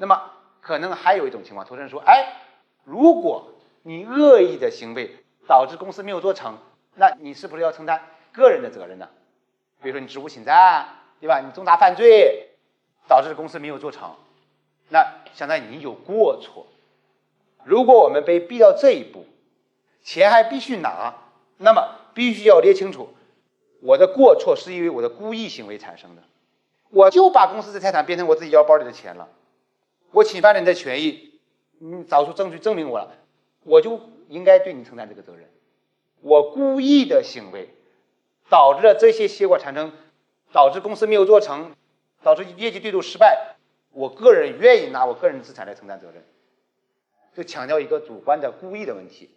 那么可能还有一种情况，投资人说，哎，如果你恶意的行为导致公司没有做成，那你是不是要承担个人的责任呢？比如说你职务侵占，对吧？你重大犯罪导致公司没有做成，那相当于你有过错。如果我们被逼到这一步，钱还必须拿，那么必须要列清楚，我的过错是因为我的故意行为产生的，我就把公司的财产变成我自己腰包里的钱了，我侵犯了你的权益，你找出证据证明我了，我就应该对你承担这个责任。我故意的行为导致了这些结果产生，导致公司没有做成，导致业绩对赌失败，我个人愿意拿我个人资产来承担责任。就强调一个主观的故意的问题，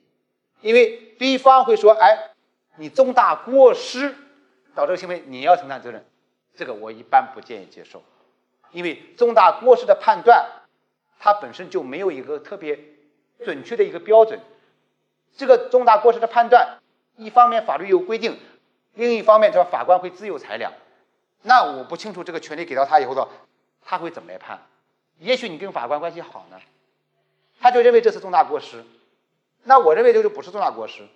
因为对方会说：“哎，你重大过失导致行为，你要承担责任。”这个我一般不建议接受，因为重大过失的判断，它本身就没有一个特别准确的一个标准。这个重大过失的判断，一方面法律有规定，另一方面说法官会自由裁量。那我不清楚这个权利给到他以后的，他会怎么来判？也许你跟法官关系好呢。他就认为这是重大过失，那我认为这就不是重大过失。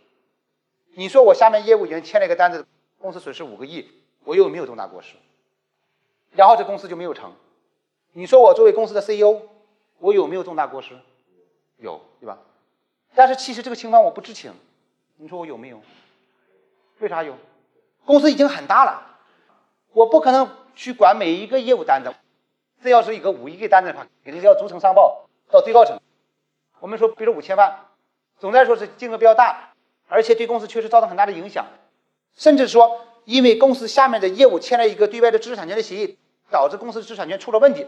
你说我下面业务员签了一个单子，公司损失五个亿，我又没有重大过失，然后这公司就没有成。你说我作为公司的 CEO，我有没有重大过失？有，对吧？但是其实这个情况我不知情，你说我有没有？为啥有？公司已经很大了，我不可能去管每一个业务单子。这要是一个五亿个单子的话，肯定是要逐层上报到最高层。我们说，比如五千万，总的来说是金额比较大，而且对公司确实造成很大的影响，甚至说，因为公司下面的业务签了一个对外的知识产权的协议，导致公司知识产权出了问题，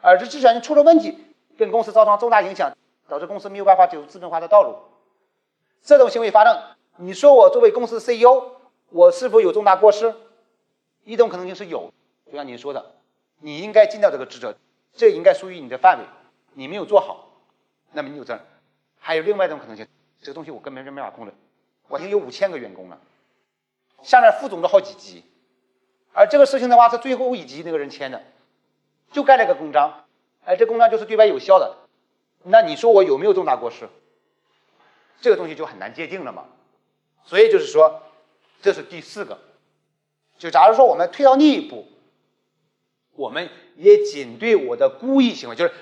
而这知识产权出了问题，跟公司造成重大影响，导致公司没有办法走资本化的道路。这种行为发生，你说我作为公司 CEO，我是否有重大过失？一种可能性是有，就像您说的，你应该尽到这个职责，这应该属于你的范围，你没有做好。那么你有责任，还有另外一种可能性，这个东西我根本就没法控制。我已经有五千个员工了，下面副总都好几级，而这个事情的话是最后一级那个人签的，就盖了个公章，哎，这公章就是对外有效的。那你说我有没有重大过失？这个东西就很难界定了嘛。所以就是说，这是第四个。就假如说我们退到那一步，我们也仅对我的故意行为，就是。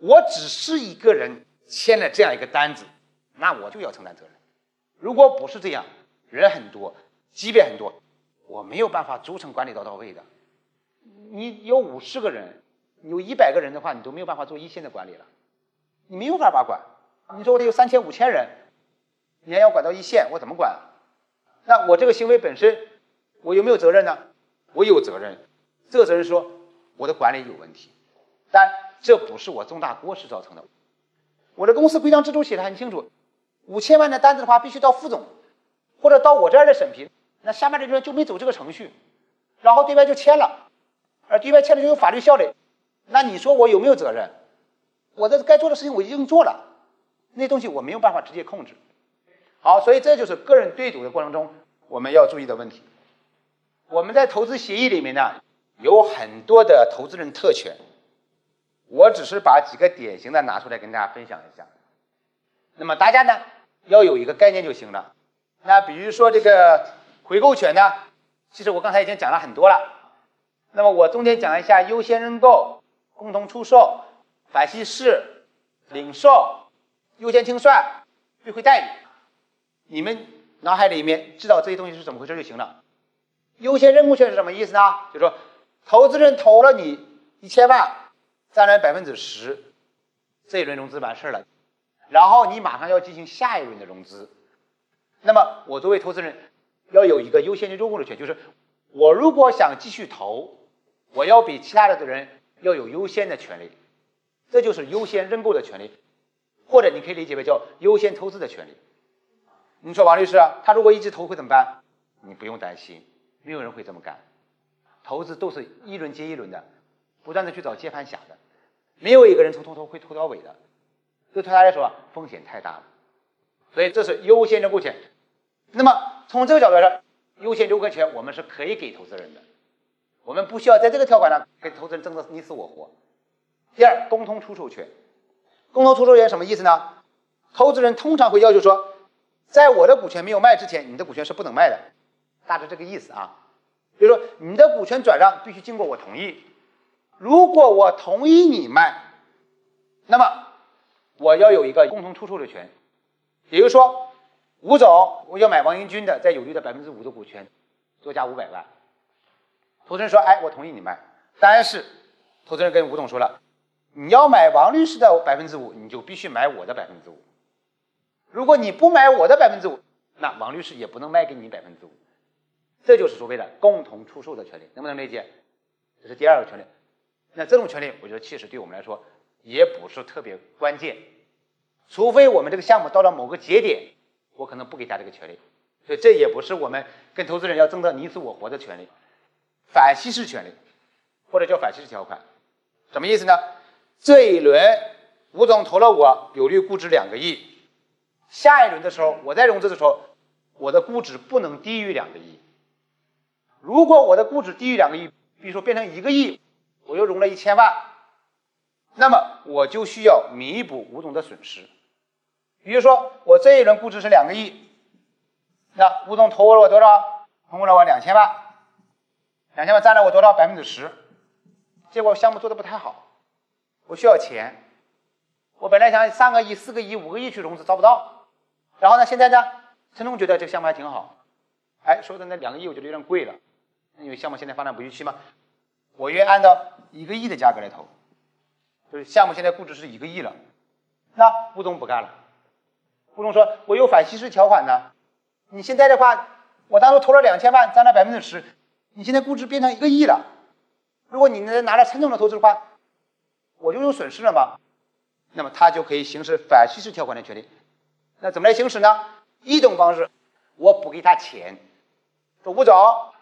我只是一个人签了这样一个单子，那我就要承担责任。如果不是这样，人很多，级别很多，我没有办法组成管理到到位的。你有五十个人，有一百个人的话，你都没有办法做一线的管理了，你没有办法管。你说我得有三千五千人，你还要管到一线，我怎么管？那我这个行为本身，我有没有责任呢？我有责任。这个责任说我的管理有问题，但。这不是我重大过失造成的，我的公司规章制度写的很清楚，五千万的单子的话必须到副总，或者到我这儿来审批，那下面的人就没走这个程序，然后对外就签了，而对外签了就有法律效力，那你说我有没有责任？我这该做的事情我已经做了，那东西我没有办法直接控制。好，所以这就是个人对赌的过程中我们要注意的问题。我们在投资协议里面呢，有很多的投资人特权。我只是把几个典型的拿出来跟大家分享一下，那么大家呢要有一个概念就行了。那比如说这个回购权呢，其实我刚才已经讲了很多了。那么我重点讲一下优先认购、共同出售、反稀释、领售、优先清算、最惠代理。你们脑海里面知道这些东西是怎么回事就行了。优先认购权是什么意思呢？就是说投资人投了你一千万。占了百分之十，这一轮融资完事儿了，然后你马上要进行下一轮的融资，那么我作为投资人要有一个优先认购的权，就是我如果想继续投，我要比其他的人要有优先的权利，这就是优先认购的权利，或者你可以理解为叫优先投资的权利。你说王律师，他如果一直投会怎么办？你不用担心，没有人会这么干，投资都是一轮接一轮的。不断的去找接盘侠的，没有一个人从头头会投到尾的，对他来说风险太大了，所以这是优先认购权。那么从这个角度来说，优先认购权我们是可以给投资人的，我们不需要在这个条款上跟投资人争得你死我活。第二，共同出售权。共同出售权什么意思呢？投资人通常会要求说，在我的股权没有卖之前，你的股权是不能卖的，大致这个意思啊。比如说，你的股权转让必须经过我同意。如果我同意你卖，那么我要有一个共同出售的权。也就是说，吴总我要买王英军的在有利的百分之五的股权，多加五百万。投资人说：“哎，我同意你卖。”但是，投资人跟吴总说了：“你要买王律师的百分之五，你就必须买我的百分之五。如果你不买我的百分之五，那王律师也不能卖给你百分之五。”这就是所谓的共同出售的权利，能不能理解？这是第二个权利。那这种权利，我觉得其实对我们来说也不是特别关键，除非我们这个项目到了某个节点，我可能不给他这个权利。所以这也不是我们跟投资人要争得你死我活的权利，反稀释权利，或者叫反稀释条款，什么意思呢？这一轮吴总投了我有利估值两个亿，下一轮的时候我再融资的时候，我的估值不能低于两个亿。如果我的估值低于两个亿，比如说变成一个亿，我又融了一千万，那么我就需要弥补吴总的损失。比如说我这一轮估值是两个亿，那吴总投了我多少？投了我两千万，两千万占了我多少？百分之十。结果项目做的不太好，我需要钱。我本来想三个亿、四个亿、五个亿去融资，找不到。然后呢，现在呢，陈总觉得这个项目还挺好，哎，说的那两个亿我觉得有点贵了。因为项目现在发展不预期嘛，我愿按照一个亿的价格来投，就是项目现在估值是一个亿了，那吴总不干了，吴总说我有反稀释条款呢，你现在的话，我当初投了两千万，占了百分之十，你现在估值变成一个亿了，如果你能拿了沉重的投资的话，我就有损失了嘛，那么他就可以行使反稀释条款的权利，那怎么来行使呢？一种方式，我补给他钱，说吴总，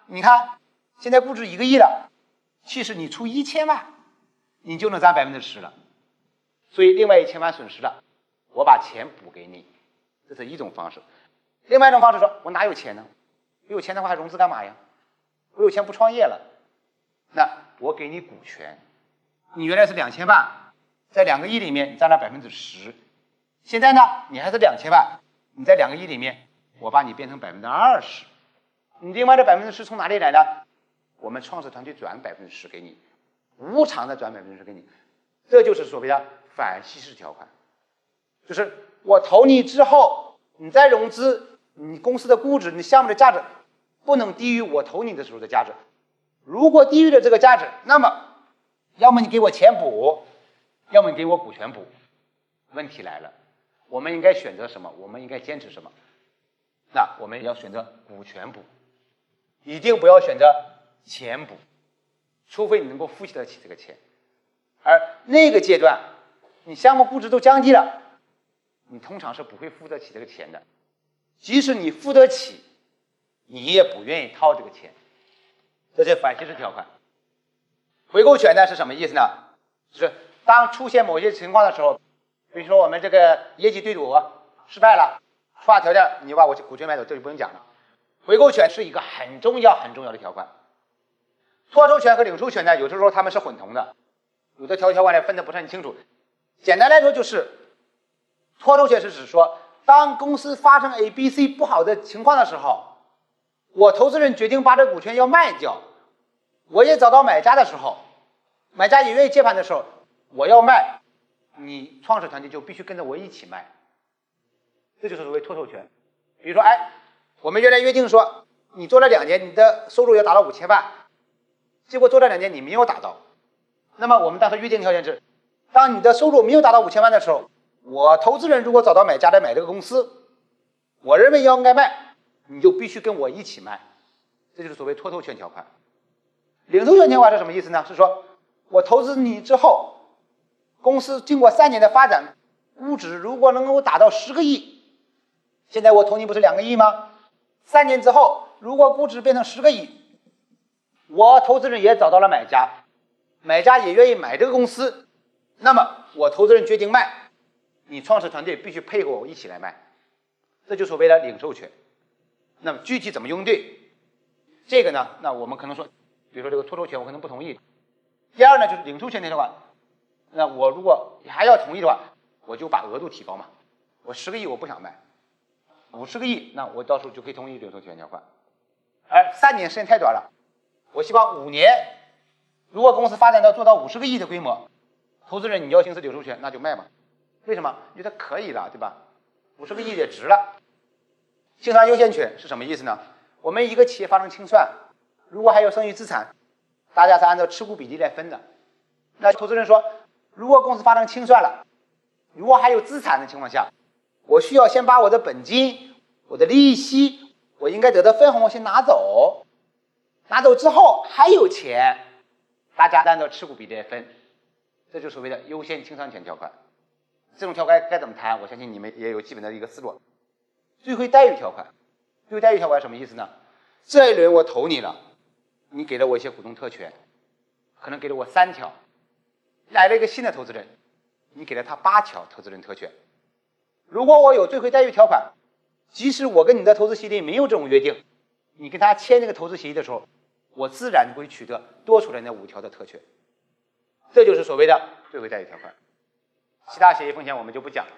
你看。现在估值一个亿了，其实你出一千万，你就能占百分之十了。所以另外一千万损失了，我把钱补给你，这是一种方式。另外一种方式说，我哪有钱呢？没有钱的话还融资干嘛呀？我有钱不创业了。那我给你股权，你原来是两千万，在两个亿里面你占了百分之十，现在呢你还是两千万，你在两个亿里面我把你变成百分之二十，你另外的百分之十从哪里来呢？我们创始团队转百分之十给你，无偿的转百分之十给你，这就是所谓的反稀释条款，就是我投你之后，你再融资，你公司的估值，你项目的价值不能低于我投你的时候的价值，如果低于了这个价值，那么要么你给我钱补，要么你给我股权补。问题来了，我们应该选择什么？我们应该坚持什么？那我们要选择股权补，一定不要选择。钱补，除非你能够付得起这个钱，而那个阶段，你项目估值都降低了，你通常是不会付得起这个钱的。即使你付得起，你也不愿意掏这个钱。这是反稀释条款。回购权呢是什么意思呢？就是当出现某些情况的时候，比如说我们这个业绩对赌失败了，触发条件你把我股权买走，这就不用讲了。回购权是一个很重要很重要的条款。托收权和领收权呢，有的时候他们是混同的，有的条条款呢分的不是很清楚。简单来说就是，托收权是指说，当公司发生 A、B、C 不好的情况的时候，我投资人决定把这股权要卖掉，我也找到买家的时候，买家也愿意接盘的时候，我要卖，你创始团队就必须跟着我一起卖，这就是所谓托收权。比如说，哎，我们原来约定说，你做了两年，你的收入要达到五千万。结果做了两年，你没有达到，那么我们当时约定条件是，当你的收入没有达到五千万的时候，我投资人如果找到买家来买这个公司，我认为要应该卖，你就必须跟我一起卖，这就是所谓脱头权条款。领头权条款是什么意思呢？是说我投资你之后，公司经过三年的发展，估值如果能够达到十个亿，现在我投你不是两个亿吗？三年之后，如果估值变成十个亿。我投资人也找到了买家，买家也愿意买这个公司，那么我投资人决定卖，你创始团队必须配合我一起来卖，这就所谓的领授权。那么具体怎么应对？这个呢？那我们可能说，比如说这个托收权我可能不同意。第二呢，就是领授权条款，那我如果还要同意的话，我就把额度提高嘛。我十个亿我不想卖，五十个亿，那我到时候就可以同意流通期权条款。而三年时间太短了，我希望五年，如果公司发展到做到五十个亿的规模，投资人你要行使流通权，那就卖嘛。为什么？因为它可以了，对吧？五十个亿也值了。清算优先权是什么意思呢？我们一个企业发生清算，如果还有剩余资产，大家是按照持股比例来分的。那投资人说，如果公司发生清算了，如果还有资产的情况下，我需要先把我的本金、我的利息，我应该得的分红先拿走，拿走之后还有钱，大家按照持股比例来分，这就所谓的优先清算权条款。这种条款该怎么谈？我相信你们也有基本的一个思路。最惠待遇条款，最惠待遇条款什么意思呢？这一轮我投你了，你给了我一些股东特权，可能给了我三条，来了一个新的投资人，你给了他八条投资人特权。如果我有最惠待遇条款，即使我跟你的投资协议没有这种约定，你跟他签这个投资协议的时候，我自然会取得多出来那五条的特权。这就是所谓的最惠待遇条款。其他协议风险我们就不讲了。